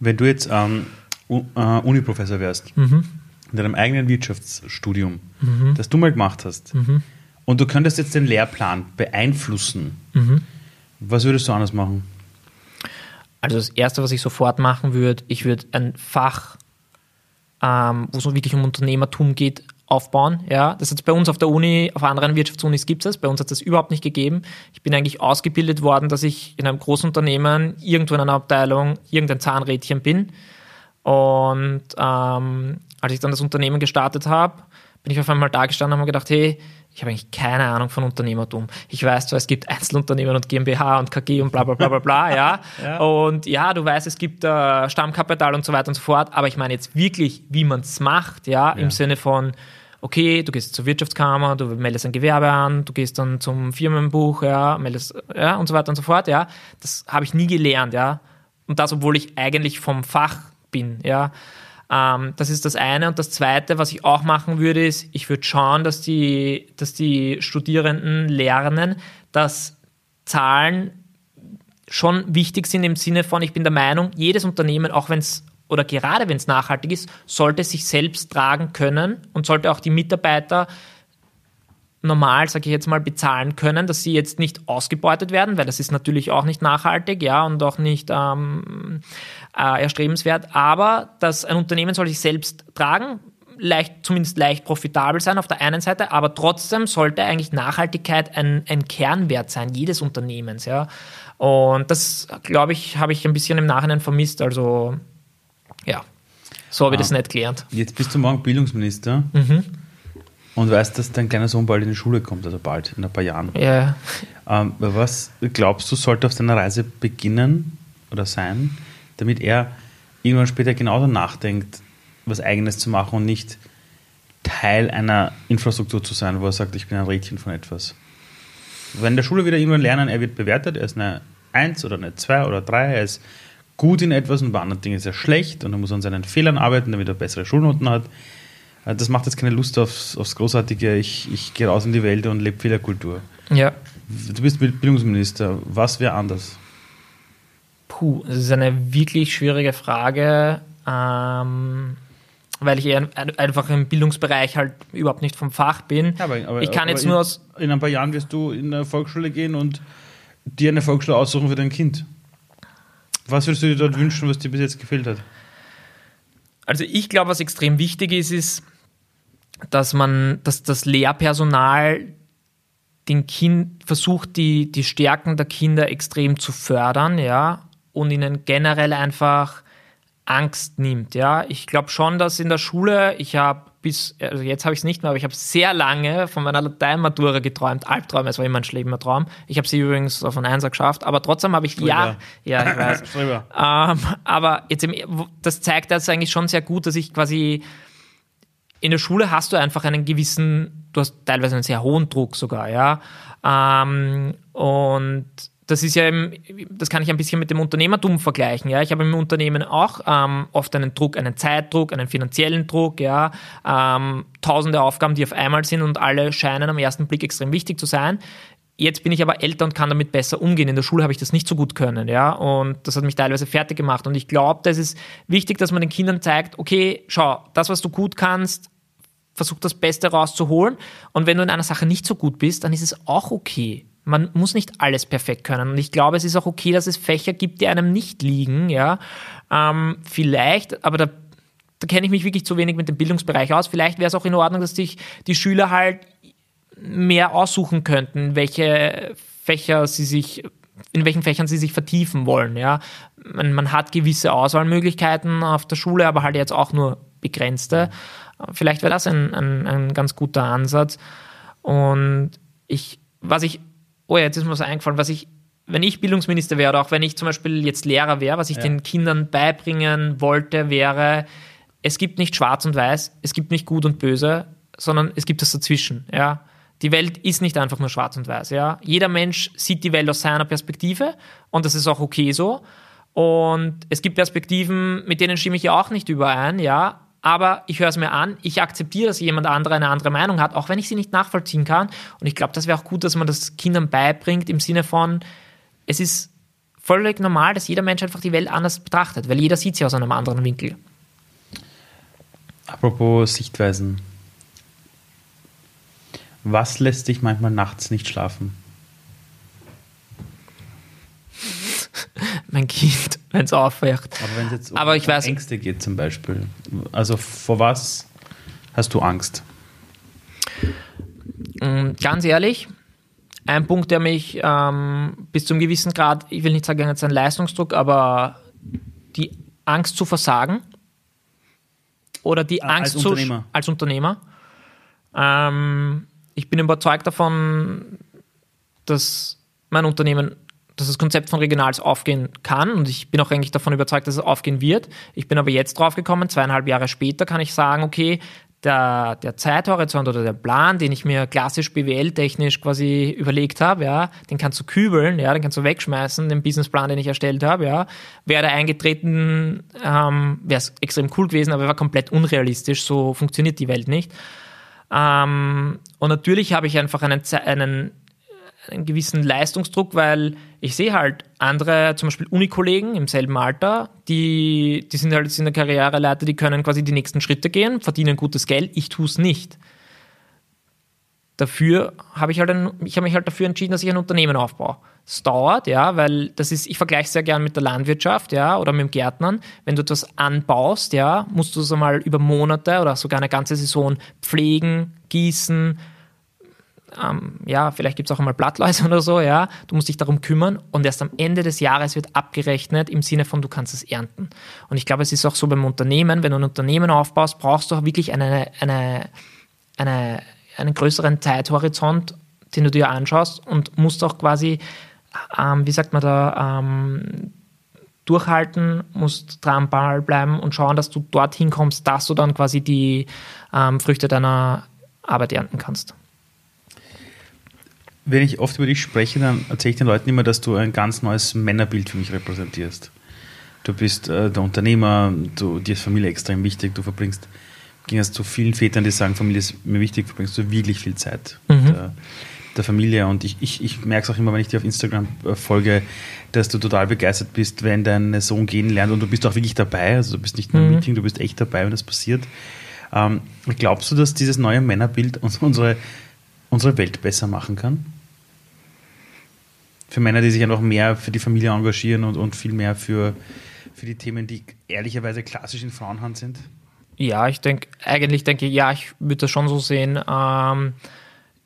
Wenn du jetzt ähm, äh, Uniprofessor wärst, mhm. in deinem eigenen Wirtschaftsstudium, mhm. das du mal gemacht hast, mhm. und du könntest jetzt den Lehrplan beeinflussen, mhm. was würdest du anders machen? Also das Erste, was ich sofort machen würde, ich würde ein Fach, ähm, wo es wirklich um Unternehmertum geht, aufbauen. Ja, das hat bei uns auf der Uni, auf anderen Wirtschaftsunis gibt es. Bei uns hat es überhaupt nicht gegeben. Ich bin eigentlich ausgebildet worden, dass ich in einem großen Unternehmen irgendwo in einer Abteilung irgendein Zahnrädchen bin. Und ähm, als ich dann das Unternehmen gestartet habe, bin ich auf einmal da gestanden und habe gedacht, hey, ich habe eigentlich keine Ahnung von Unternehmertum. Ich weiß zwar, es gibt Einzelunternehmen und GmbH und KG und bla bla bla bla bla, ja. ja. Und ja, du weißt, es gibt äh, Stammkapital und so weiter und so fort, aber ich meine jetzt wirklich, wie man es macht, ja, ja, im Sinne von, okay, du gehst zur Wirtschaftskammer, du meldest ein Gewerbe an, du gehst dann zum Firmenbuch, ja, meldest, ja, und so weiter und so fort, ja. Das habe ich nie gelernt, ja. Und das, obwohl ich eigentlich vom Fach bin, ja. Ähm, das ist das eine. Und das zweite, was ich auch machen würde, ist, ich würde schauen, dass die, dass die Studierenden lernen, dass Zahlen schon wichtig sind im Sinne von, ich bin der Meinung, jedes Unternehmen, auch wenn es oder gerade wenn es nachhaltig ist, sollte sich selbst tragen können und sollte auch die Mitarbeiter normal, sage ich jetzt mal, bezahlen können, dass sie jetzt nicht ausgebeutet werden, weil das ist natürlich auch nicht nachhaltig, ja, und auch nicht ähm, äh, erstrebenswert. Aber dass ein Unternehmen soll sich selbst tragen, leicht, zumindest leicht profitabel sein auf der einen Seite, aber trotzdem sollte eigentlich Nachhaltigkeit ein, ein Kernwert sein, jedes Unternehmens, ja. Und das, glaube ich, habe ich ein bisschen im Nachhinein vermisst. Also, ja, so habe ich ah. das nicht gelernt. Jetzt bist du morgen Bildungsminister. Mhm und weißt, dass dein kleiner Sohn bald in die Schule kommt, also bald, in ein paar Jahren. Ja. Ähm, was glaubst du, sollte auf deiner Reise beginnen oder sein, damit er irgendwann später genauso nachdenkt, was Eigenes zu machen und nicht Teil einer Infrastruktur zu sein, wo er sagt, ich bin ein Rädchen von etwas? Wenn der Schule wieder irgendwann lernen, er wird bewertet, er ist eine 1 oder eine 2 oder 3, er ist gut in etwas und bei anderen Dingen ist er schlecht und er muss an seinen Fehlern arbeiten, damit er bessere Schulnoten hat äh, das macht jetzt keine Lust aufs, aufs Großartige, ich, ich gehe raus in die Welt und lebe Fehlerkultur. Ja. Du bist Bildungsminister, was wäre anders? Puh, das ist eine wirklich schwierige Frage, ähm, weil ich eher einfach im Bildungsbereich halt überhaupt nicht vom Fach bin. Ja, aber, aber, ich kann jetzt nur aus. In ein paar Jahren wirst du in eine Volksschule gehen und dir eine Volksschule aussuchen für dein Kind. Was würdest du dir dort wünschen, was dir bis jetzt gefehlt hat? Also ich glaube, was extrem wichtig ist, ist, dass man, dass das Lehrpersonal den Kind versucht, die, die Stärken der Kinder extrem zu fördern, ja, und ihnen generell einfach Angst nimmt, ja. Ich glaube schon, dass in der Schule, ich habe bis, also jetzt habe ich es nicht mehr, aber ich habe sehr lange von meiner Lateinmatura geträumt, Albträume, es war immer ein schlimmer Traum. Ich habe sie übrigens auf einen Einser geschafft, aber trotzdem habe ich, ja, ja, ich weiß. ähm, aber jetzt, das zeigt das eigentlich schon sehr gut, dass ich quasi in der Schule hast du einfach einen gewissen, du hast teilweise einen sehr hohen Druck sogar, ja. Ähm, und das ist ja, das kann ich ein bisschen mit dem Unternehmertum vergleichen. Ja, ich habe im Unternehmen auch ähm, oft einen Druck, einen Zeitdruck, einen finanziellen Druck. Ja, ähm, tausende Aufgaben, die auf einmal sind und alle scheinen am ersten Blick extrem wichtig zu sein. Jetzt bin ich aber älter und kann damit besser umgehen. In der Schule habe ich das nicht so gut können, ja, und das hat mich teilweise fertig gemacht. Und ich glaube, das ist wichtig, dass man den Kindern zeigt, okay, schau, das, was du gut kannst, versuch das Beste rauszuholen. Und wenn du in einer Sache nicht so gut bist, dann ist es auch okay. Man muss nicht alles perfekt können. Und ich glaube, es ist auch okay, dass es Fächer gibt, die einem nicht liegen, ja. Ähm, vielleicht, aber da, da kenne ich mich wirklich zu wenig mit dem Bildungsbereich aus. Vielleicht wäre es auch in Ordnung, dass sich die Schüler halt mehr aussuchen könnten, welche Fächer sie sich in welchen Fächern sie sich vertiefen wollen. Ja. Man, man, hat gewisse Auswahlmöglichkeiten auf der Schule, aber halt jetzt auch nur begrenzte. Vielleicht wäre das ein, ein, ein, ganz guter Ansatz. Und ich, was ich, oh ja, jetzt ist mir was eingefallen, was ich, wenn ich Bildungsminister wäre oder auch wenn ich zum Beispiel jetzt Lehrer wäre, was ich ja. den Kindern beibringen wollte, wäre, es gibt nicht schwarz und weiß, es gibt nicht gut und böse, sondern es gibt das dazwischen. Ja. Die Welt ist nicht einfach nur schwarz und weiß. Ja. Jeder Mensch sieht die Welt aus seiner Perspektive und das ist auch okay so. Und es gibt Perspektiven, mit denen stimme ich ja auch nicht überein, ja aber ich höre es mir an, ich akzeptiere, dass jemand andere eine andere Meinung hat, auch wenn ich sie nicht nachvollziehen kann. Und ich glaube, das wäre auch gut, dass man das Kindern beibringt im Sinne von, es ist völlig normal, dass jeder Mensch einfach die Welt anders betrachtet, weil jeder sieht sie aus einem anderen Winkel. Apropos Sichtweisen. Was lässt dich manchmal nachts nicht schlafen? mein Kind, wenn es aufwacht. Aber wenn es jetzt um Aber ich weiß, Ängste geht zum Beispiel. Also vor was hast du Angst? Mm, ganz ehrlich, ein Punkt, der mich ähm, bis zum gewissen Grad, ich will nicht sagen, jetzt ein Leistungsdruck, aber die Angst zu versagen oder die Angst als Unternehmer. Zu, als Unternehmer. Ähm, ich bin überzeugt davon, dass mein Unternehmen dass das Konzept von Regionals aufgehen kann und ich bin auch eigentlich davon überzeugt, dass es aufgehen wird. Ich bin aber jetzt drauf gekommen, zweieinhalb Jahre später kann ich sagen, okay, der, der Zeithorizont oder der Plan, den ich mir klassisch BWL-technisch quasi überlegt habe, ja, den kannst du kübeln, ja, den kannst du wegschmeißen, den Businessplan, den ich erstellt habe, ja. Wäre da eingetreten, ähm, wäre es extrem cool gewesen, aber war komplett unrealistisch, so funktioniert die Welt nicht. Ähm, und natürlich habe ich einfach einen, einen einen gewissen Leistungsdruck, weil ich sehe halt andere, zum Beispiel Unikollegen im selben Alter, die, die sind halt jetzt in der Karriereleiter, die können quasi die nächsten Schritte gehen, verdienen gutes Geld, ich tue es nicht. Dafür habe ich halt ein, ich habe mich halt dafür entschieden, dass ich ein Unternehmen aufbaue. Es dauert, ja, weil das ist, ich vergleiche sehr gern mit der Landwirtschaft, ja, oder mit dem Gärtnern. Wenn du etwas anbaust, ja, musst du es einmal über Monate oder sogar eine ganze Saison pflegen, gießen, ähm, ja, vielleicht gibt es auch einmal Blattläuse oder so, ja. Du musst dich darum kümmern und erst am Ende des Jahres wird abgerechnet im Sinne von, du kannst es ernten. Und ich glaube, es ist auch so beim Unternehmen, wenn du ein Unternehmen aufbaust, brauchst du auch wirklich eine, eine, eine, einen größeren Zeithorizont, den du dir anschaust und musst auch quasi, ähm, wie sagt man da, ähm, durchhalten, musst dran bleiben und schauen, dass du dorthin kommst, dass du dann quasi die ähm, Früchte deiner Arbeit ernten kannst wenn ich oft über dich spreche, dann erzähle ich den Leuten immer, dass du ein ganz neues Männerbild für mich repräsentierst. Du bist äh, der Unternehmer, du, dir ist Familie extrem wichtig, du verbringst, ging es zu vielen Vätern, die sagen, Familie ist mir wichtig, verbringst du wirklich viel Zeit mhm. mit der, der, Familie. Und ich, ich, ich merke es auch immer, wenn ich dir auf Instagram äh, folge, dass du total begeistert bist, wenn dein Sohn gehen lernt und du bist auch wirklich dabei. Also du bist nicht nur im mhm. Meeting, du bist echt dabei, wenn das passiert. Ähm, glaubst du, dass dieses neue Männerbild unsere, unsere Welt besser machen kann? Für Männer, die sich einfach mehr für die Familie engagieren und, und viel mehr für, für die Themen, die ehrlicherweise klassisch in Frauenhand sind? Ja, ich denke, eigentlich denke ich, ja, ich würde das schon so sehen. Ähm,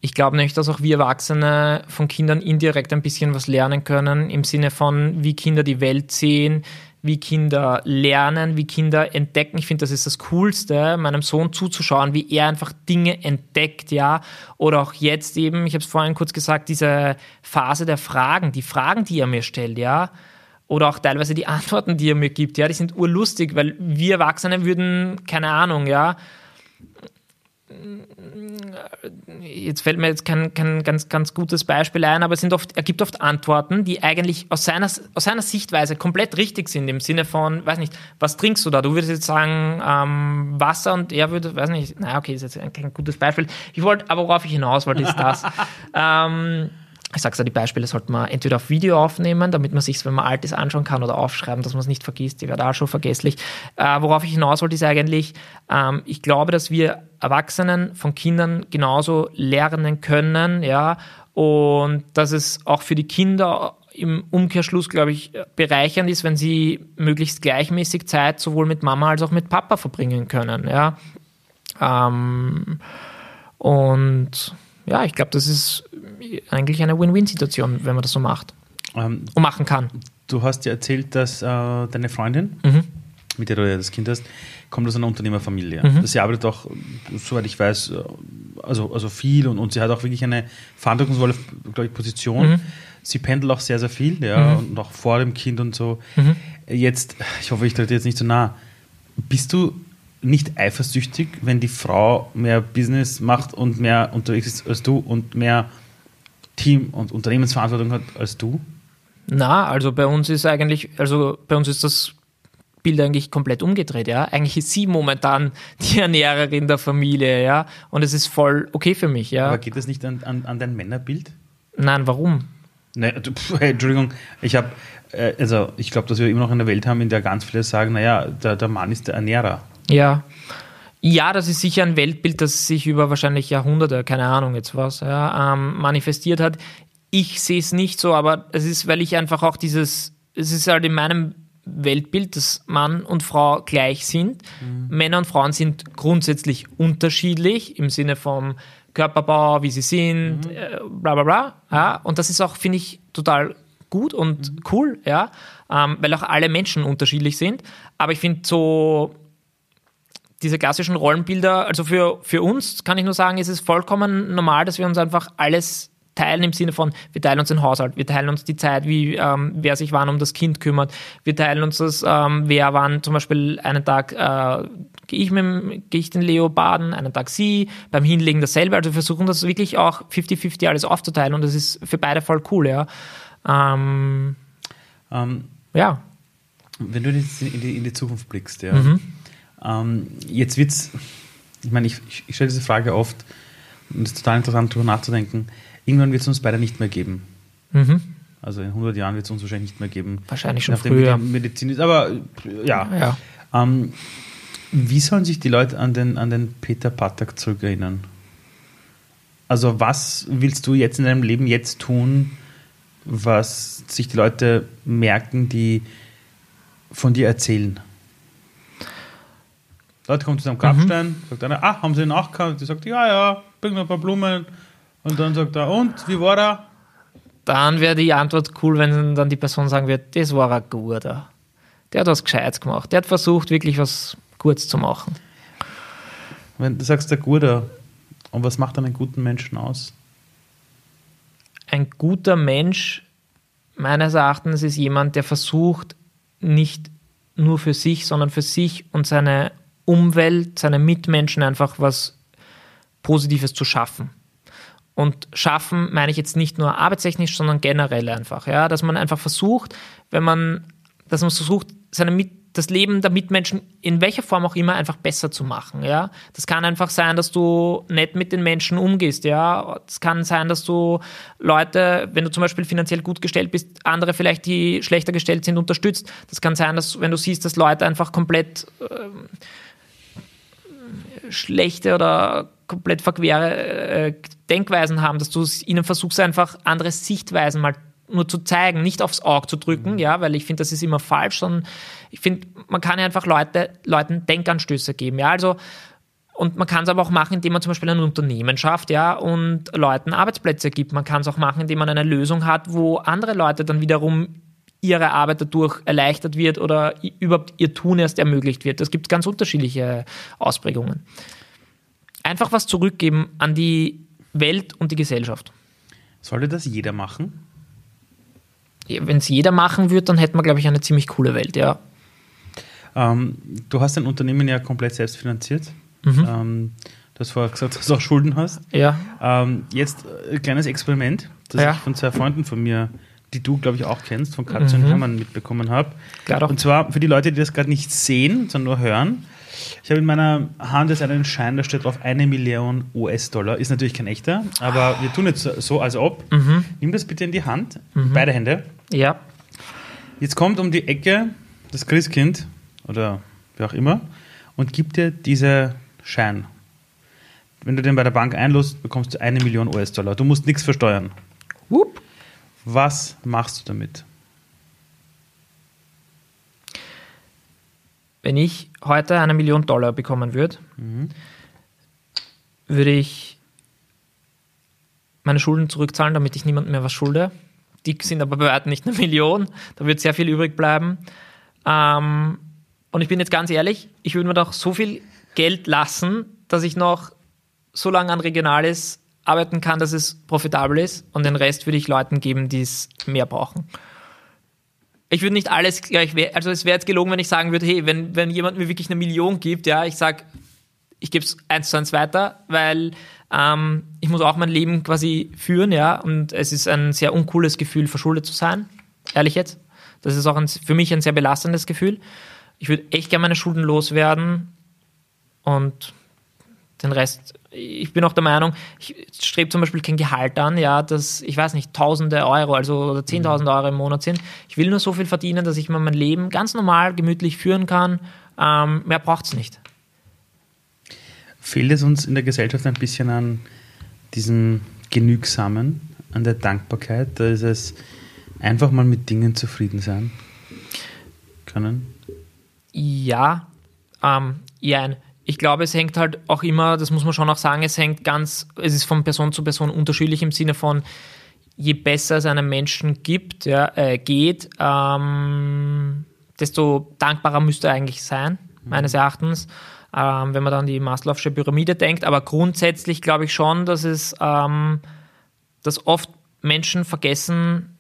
ich glaube nicht, dass auch wir Erwachsene von Kindern indirekt ein bisschen was lernen können, im Sinne von, wie Kinder die Welt sehen, wie Kinder lernen, wie Kinder entdecken. Ich finde, das ist das Coolste, meinem Sohn zuzuschauen, wie er einfach Dinge entdeckt, ja. Oder auch jetzt eben, ich habe es vorhin kurz gesagt, diese Phase der Fragen, die Fragen, die er mir stellt, ja. Oder auch teilweise die Antworten, die er mir gibt, ja, die sind urlustig, weil wir Erwachsene würden, keine Ahnung, ja, jetzt fällt mir jetzt kein, kein ganz, ganz gutes Beispiel ein, aber es sind oft, er gibt oft Antworten, die eigentlich aus seiner, aus seiner Sichtweise komplett richtig sind, im Sinne von, weiß nicht, was trinkst du da? Du würdest jetzt sagen, ähm, Wasser und er würde, weiß nicht, naja, okay, ist jetzt kein gutes Beispiel. Ich wollte, aber worauf ich hinaus wollte, ist das. ähm, ich sage ja, die Beispiele sollte man entweder auf Video aufnehmen, damit man sich wenn man alt ist, anschauen kann oder aufschreiben, dass man es nicht vergisst. Die wäre da schon vergesslich. Äh, worauf ich hinaus wollte, ist eigentlich, ähm, ich glaube, dass wir Erwachsenen von Kindern genauso lernen können, ja, und dass es auch für die Kinder im Umkehrschluss, glaube ich, bereichernd ist, wenn sie möglichst gleichmäßig Zeit sowohl mit Mama als auch mit Papa verbringen können, ja. Ähm, und ja, ich glaube, das ist eigentlich eine Win-Win-Situation, wenn man das so macht ähm, und machen kann. Du hast ja erzählt, dass äh, deine Freundin, mhm. mit der du ja das Kind hast, kommt aus einer Unternehmerfamilie. Mhm. Sie arbeitet auch, soweit ich weiß, also, also viel und, und sie hat auch wirklich eine verantwortungsvolle ich, Position. Mhm. Sie pendelt auch sehr, sehr viel, ja, mhm. und auch vor dem Kind und so. Mhm. Jetzt, ich hoffe, ich trete jetzt nicht so nah. Bist du nicht eifersüchtig, wenn die Frau mehr Business macht und mehr unterwegs ist als du und mehr Team- und Unternehmensverantwortung hat als du? Na, also bei uns ist eigentlich, also bei uns ist das Bild eigentlich komplett umgedreht, ja. Eigentlich ist sie momentan die Ernährerin der Familie, ja. Und es ist voll okay für mich, ja. Aber geht das nicht an, an, an dein Männerbild? Nein, warum? Nein, Entschuldigung, ich habe, äh, also ich glaube, dass wir immer noch eine Welt haben, in der ganz viele sagen, naja, der, der Mann ist der Ernährer. Ja. Ja, das ist sicher ein Weltbild, das sich über wahrscheinlich Jahrhunderte, keine Ahnung jetzt was, ja, ähm, manifestiert hat. Ich sehe es nicht so, aber es ist, weil ich einfach auch dieses, es ist halt in meinem Weltbild, dass Mann und Frau gleich sind. Mhm. Männer und Frauen sind grundsätzlich unterschiedlich im Sinne vom Körperbau, wie sie sind, mhm. äh, bla bla bla. Ja, und das ist auch, finde ich, total gut und mhm. cool, ja, ähm, weil auch alle Menschen unterschiedlich sind. Aber ich finde so diese klassischen Rollenbilder, also für, für uns kann ich nur sagen, ist es vollkommen normal, dass wir uns einfach alles teilen im Sinne von, wir teilen uns den Haushalt, wir teilen uns die Zeit, wie ähm, wer sich wann um das Kind kümmert, wir teilen uns das, ähm, wer wann zum Beispiel einen Tag äh, gehe ich, mit, geh ich den Leo baden, einen Tag sie, beim Hinlegen dasselbe. Also wir versuchen das wirklich auch 50-50 alles aufzuteilen und das ist für beide voll cool, ja. Ähm, ähm, ja. Wenn du jetzt in die, in die Zukunft blickst, ja. Mhm ähm, jetzt wird's, ich meine, ich, ich, stelle diese Frage oft und es ist total interessant, darüber nachzudenken. irgendwann wird es uns beide nicht mehr geben. Mhm. Also in 100 Jahren wird es uns wahrscheinlich nicht mehr geben. Wahrscheinlich schon früher. Medizin ist. Aber ja. Ja. Ähm, wie sollen sich die Leute an den, an den Peter Patak zurückerinnern? Also was willst du jetzt in deinem Leben jetzt tun, was sich die Leute merken, die von dir erzählen? Leute kommen zu seinem Grabstein, sagt einer, ah, haben sie ihn nachgekannt? Die sagt, ja, ja, bring mir ein paar Blumen. Und dann sagt er, und, wie war er? Dann wäre die Antwort cool, wenn dann die Person sagen wird, das war ein guter. Der hat was Gescheites gemacht. Der hat versucht, wirklich was Gutes zu machen. Wenn du sagst, der Guter, und was macht einen guten Menschen aus? Ein guter Mensch, meines Erachtens, ist jemand, der versucht, nicht nur für sich, sondern für sich und seine Umwelt, seine Mitmenschen einfach was Positives zu schaffen. Und schaffen meine ich jetzt nicht nur arbeitstechnisch, sondern generell einfach. Ja? Dass man einfach versucht, wenn man, dass man versucht, seine Mit das Leben der Mitmenschen in welcher Form auch immer einfach besser zu machen. Ja? Das kann einfach sein, dass du nett mit den Menschen umgehst. Ja? Es kann sein, dass du Leute, wenn du zum Beispiel finanziell gut gestellt bist, andere vielleicht, die schlechter gestellt sind, unterstützt. Das kann sein, dass wenn du siehst, dass Leute einfach komplett ähm, schlechte oder komplett verquere äh, Denkweisen haben, dass du es ihnen versuchst, einfach andere Sichtweisen mal nur zu zeigen, nicht aufs Auge zu drücken, ja, weil ich finde, das ist immer falsch, sondern ich finde, man kann ja einfach Leute, Leuten Denkanstöße geben, ja, also und man kann es aber auch machen, indem man zum Beispiel ein Unternehmen schafft, ja, und Leuten Arbeitsplätze gibt. Man kann es auch machen, indem man eine Lösung hat, wo andere Leute dann wiederum ihre Arbeit dadurch erleichtert wird oder überhaupt ihr Tun erst ermöglicht wird. Das gibt ganz unterschiedliche Ausprägungen. Einfach was zurückgeben an die Welt und die Gesellschaft. Sollte das jeder machen? Wenn es jeder machen würde, dann hätten wir, glaube ich, eine ziemlich coole Welt, ja. Ähm, du hast dein Unternehmen ja komplett selbst finanziert. Ähm, du hast vorher gesagt, dass du auch Schulden hast. Ja. Ähm, jetzt äh, ein kleines Experiment, das Ja. ich von zwei Freunden von mir, die du, glaube ich, auch kennst, von Katja und Hermann mitbekommen habe. Und zwar für die Leute, die das gerade nicht sehen, sondern nur hören. Ich habe in meiner Hand jetzt einen Schein, da steht drauf eine Million US-Dollar. Ist natürlich kein echter, aber wir tun jetzt so, als ob. Nimm das bitte in die Hand, beide Hände. Ja. Jetzt kommt um die Ecke das Christkind oder wer auch immer und gibt dir diese Schein. Wenn du den bei der Bank einlöst, bekommst du eine Million US-Dollar. Du musst nichts versteuern. Whoop. Was machst du damit? Wenn ich heute eine Million Dollar bekommen würde, würde ich meine Schulden zurückzahlen, damit ich niemandem mehr was schulde. Die sind aber bei weitem nicht eine Million. Da wird sehr viel übrig bleiben. Ähm, und ich bin jetzt ganz ehrlich, ich würde mir doch so viel Geld lassen, dass ich noch so lange an Regionalis arbeiten kann, dass es profitabel ist. Und den Rest würde ich Leuten geben, die es mehr brauchen. Ich würde nicht alles gleich, also es wäre jetzt gelogen, wenn ich sagen würde, hey, wenn, wenn jemand mir wirklich eine Million gibt, ja, ich sag, ich gebe es eins zu eins weiter, weil ähm, ich muss auch mein Leben quasi führen, ja, und es ist ein sehr uncooles Gefühl, verschuldet zu sein, ehrlich jetzt. Das ist auch ein, für mich ein sehr belastendes Gefühl. Ich würde echt gerne meine Schulden loswerden und den Rest, ich bin auch der Meinung, ich strebe zum Beispiel kein Gehalt an, ja, das, ich weiß nicht, tausende Euro, also oder 10.000 Euro im Monat sind. Ich will nur so viel verdienen, dass ich mein Leben ganz normal, gemütlich führen kann. Ähm, mehr braucht es nicht. Fehlt es uns in der Gesellschaft ein bisschen an diesem Genügsamen, an der Dankbarkeit? Da ist es einfach mal mit Dingen zufrieden sein können? Ja, ähm, ja, ich glaube, es hängt halt auch immer, das muss man schon auch sagen, es hängt ganz, es ist von Person zu Person unterschiedlich im Sinne von, je besser es einem Menschen gibt, ja, äh, geht, ähm, desto dankbarer müsste er eigentlich sein, meines Erachtens, ähm, wenn man dann die Maslow'sche Pyramide denkt. Aber grundsätzlich glaube ich schon, dass es, ähm, dass oft Menschen vergessen,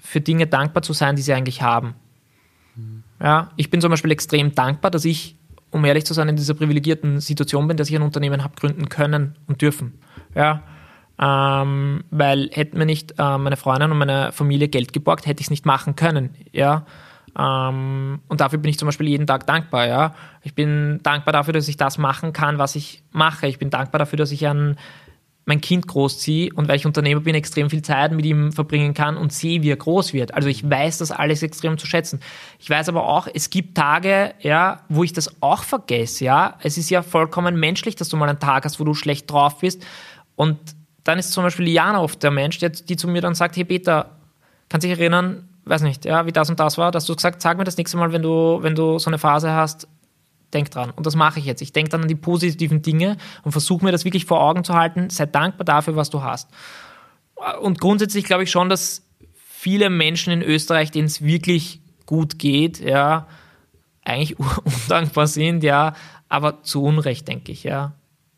für Dinge dankbar zu sein, die sie eigentlich haben. Ja, ich bin zum Beispiel extrem dankbar, dass ich, um ehrlich zu sein, in dieser privilegierten Situation bin, dass ich ein Unternehmen habe gründen können und dürfen. Ja, ähm, weil hätten mir nicht äh, meine Freundin und meine Familie Geld geborgt, hätte ich es nicht machen können. Ja, ähm, und dafür bin ich zum Beispiel jeden Tag dankbar. Ja, ich bin dankbar dafür, dass ich das machen kann, was ich mache. Ich bin dankbar dafür, dass ich ein mein Kind großziehe und weil ich Unternehmer bin, extrem viel Zeit mit ihm verbringen kann und sehe, wie er groß wird. Also ich weiß das alles extrem zu schätzen. Ich weiß aber auch, es gibt Tage, ja, wo ich das auch vergesse, ja. Es ist ja vollkommen menschlich, dass du mal einen Tag hast, wo du schlecht drauf bist. Und dann ist zum Beispiel Liana oft der Mensch, der, die zu mir dann sagt, hey Peter, kannst du dich erinnern, weiß nicht, ja, wie das und das war, dass du gesagt, sag mir das nächste Mal, wenn du, wenn du so eine Phase hast, denk dran. Und das mache ich jetzt. Ich denke dann an die positiven Dinge und versuche mir das wirklich vor Augen zu halten. Sei dankbar dafür, was du hast. Und grundsätzlich glaube ich schon, dass viele Menschen in Österreich, denen es wirklich gut geht, ja, eigentlich undankbar sind, ja, aber zu Unrecht, denke ich, ja.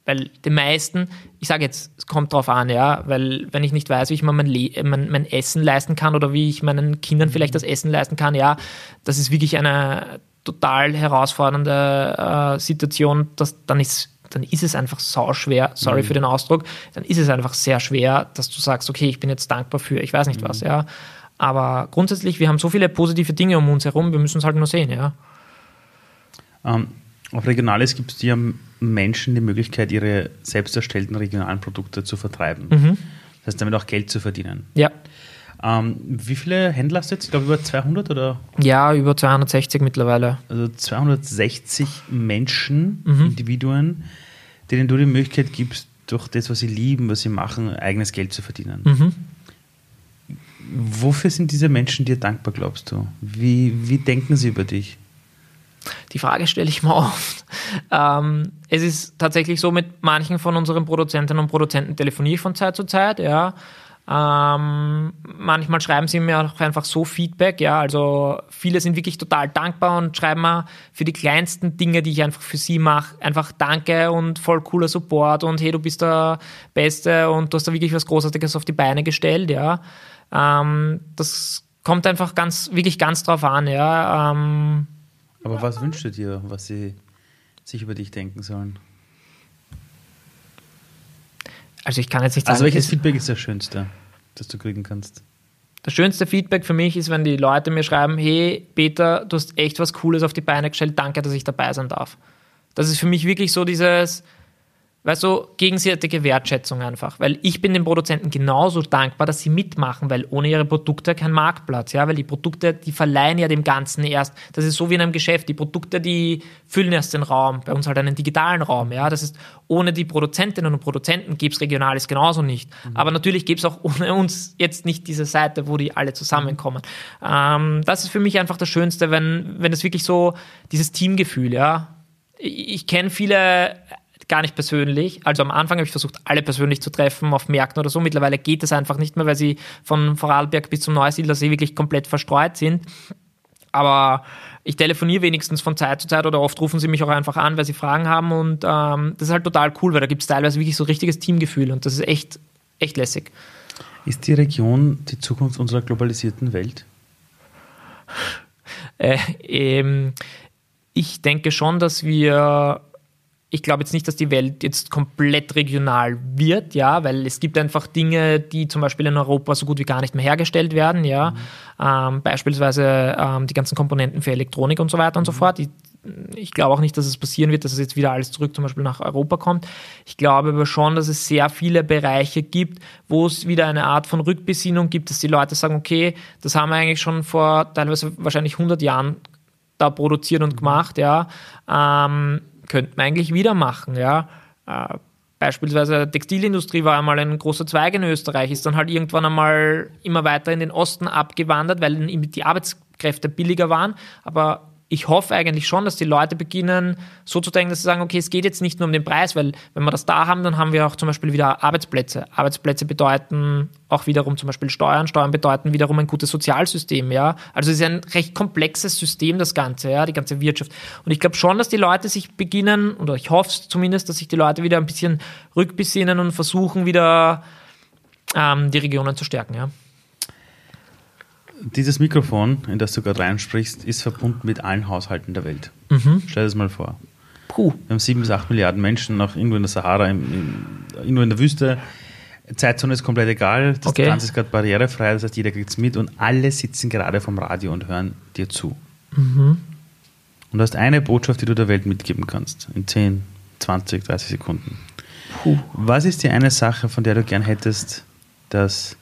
Weil die meisten, ich sage jetzt, es kommt drauf an, ja, weil wenn ich nicht weiß, wie ich mir mein, mein, mein, Essen leisten kann oder wie ich meinen Kindern vielleicht das Essen leisten kann, ja, das ist wirklich eine total herausfordernde äh, Situation, dass dann ist dann ist es einfach sau schwer, sorry mhm. für den Ausdruck, dann ist es einfach sehr schwer, dass du sagst, okay, ich bin jetzt dankbar für, ich weiß nicht mhm. was, ja. Aber grundsätzlich, wir haben so viele positive Dinge um uns herum, wir müssen es halt nur sehen, ja. Ähm, auf Regionales gibt es ja Menschen die Möglichkeit, ihre selbst erstellten regionalen Produkte zu vertreiben. Mhm. Das heißt, damit auch Geld zu verdienen. Ja. Ähm, wie viele Händler hast du jetzt? Ich glaube über 200 oder? Ja, über 260 mittlerweile. Also 260 Menschen, mhm. Individuen, denen du die Möglichkeit gibst, durch das, was sie lieben, was sie machen, eigenes Geld zu verdienen. Mhm. Wofür sind diese Menschen dir dankbar, glaubst du? Wie, wie denken sie über dich? Die Frage stelle ich mir oft. Ähm, es ist tatsächlich so, mit manchen von unseren Produzentinnen und Produzenten telefoniere ich von Zeit zu Zeit, ja. Ähm, manchmal schreiben sie mir auch einfach so Feedback, ja, also viele sind wirklich total dankbar und schreiben mir für die kleinsten Dinge, die ich einfach für sie mache, einfach Danke und voll cooler Support und hey, du bist der Beste und du hast da wirklich was Großartiges auf die Beine gestellt, ja. Ähm, das kommt einfach ganz, wirklich ganz drauf an, ja. Ähm, Aber was wünschst du dir, was sie sich über dich denken sollen? Also ich kann jetzt nicht also sagen. Also welches Feedback ist das Schönste, das du kriegen kannst? Das schönste Feedback für mich ist, wenn die Leute mir schreiben, hey Peter, du hast echt was Cooles auf die Beine gestellt, danke, dass ich dabei sein darf. Das ist für mich wirklich so dieses, weißt du, gegenseitige Wertschätzung einfach. Weil ich bin den Produzenten genauso dankbar, dass sie mitmachen, weil ohne ihre Produkte kein Marktplatz, ja, weil die Produkte, die verleihen ja dem Ganzen erst. Das ist so wie in einem Geschäft. Die Produkte, die füllen erst den Raum, bei uns halt einen digitalen Raum, ja. Das ist, ohne die Produzentinnen und Produzenten gäbe es Regionales genauso nicht. Mhm. Aber natürlich gäbe es auch ohne uns jetzt nicht diese Seite, wo die alle zusammenkommen. Ähm, das ist für mich einfach das Schönste, wenn, wenn es wirklich so, dieses Teamgefühl, ja. Ich, ich kenne viele gar nicht persönlich. Also am Anfang habe ich versucht, alle persönlich zu treffen auf Märkten oder so. Mittlerweile geht es einfach nicht mehr, weil sie von Vorarlberg bis zum Neusiedler See wirklich komplett verstreut sind. Aber ich telefoniere wenigstens von Zeit zu Zeit oder oft rufen sie mich auch einfach an, weil sie Fragen haben. Und ähm, das ist halt total cool, weil da gibt es teilweise wirklich so richtiges Teamgefühl und das ist echt, echt lässig. Ist die Region die Zukunft unserer globalisierten Welt? Äh, ähm, ich denke schon, dass wir ich glaube jetzt nicht, dass die Welt jetzt komplett regional wird, ja, weil es gibt einfach Dinge, die zum Beispiel in Europa so gut wie gar nicht mehr hergestellt werden, ja. Mhm. Ähm, beispielsweise ähm, die ganzen Komponenten für Elektronik und so weiter und so mhm. fort. Die, ich glaube auch nicht, dass es passieren wird, dass es jetzt wieder alles zurück zum Beispiel nach Europa kommt. Ich glaube aber schon, dass es sehr viele Bereiche gibt, wo es wieder eine Art von Rückbesinnung gibt, dass die Leute sagen, okay, das haben wir eigentlich schon vor teilweise wahrscheinlich 100 Jahren da produziert und mhm. gemacht, ja. Ähm, könnte man eigentlich wieder machen, ja. Äh, beispielsweise Textilindustrie war einmal ein großer Zweig in Österreich, ist dann halt irgendwann einmal immer weiter in den Osten abgewandert, weil die Arbeitskräfte billiger waren, aber ich hoffe eigentlich schon, dass die Leute beginnen, so zu denken, dass sie sagen, okay, es geht jetzt nicht nur um den Preis, weil wenn wir das da haben, dann haben wir auch zum Beispiel wieder Arbeitsplätze. Arbeitsplätze bedeuten auch wiederum zum Beispiel Steuern. Steuern bedeuten wiederum ein gutes Sozialsystem, ja. Also es ist ein recht komplexes System, das Ganze, ja, die ganze Wirtschaft. Und ich glaube schon, dass die Leute sich beginnen, oder ich hoffe zumindest, dass sich die Leute wieder ein bisschen rückbesinnen und versuchen, wieder ähm, die Regionen zu stärken, ja. Dieses Mikrofon, in das du gerade reinsprichst, ist verbunden mit allen Haushalten der Welt. Mhm. Stell dir das mal vor. Puh. Wir haben sieben bis acht Milliarden Menschen, noch irgendwo in der Sahara, im, im, irgendwo in der Wüste. Zeitzone ist komplett egal. Das okay. Ganze ist gerade barrierefrei, das heißt, jeder kriegt es mit und alle sitzen gerade vom Radio und hören dir zu. Mhm. Und du hast eine Botschaft, die du der Welt mitgeben kannst, in 10, 20, 30 Sekunden. Puh. Was ist die eine Sache, von der du gern hättest, dass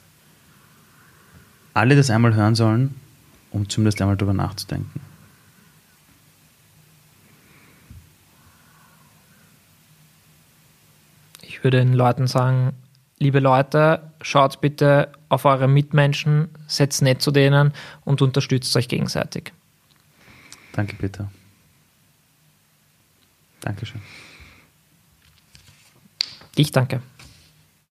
alle das einmal hören sollen, um zumindest einmal darüber nachzudenken? Ich würde den Leuten sagen, liebe Leute, schaut bitte auf eure Mitmenschen, setzt nett zu denen und unterstützt euch gegenseitig. Danke, Peter. Dankeschön. Ich danke.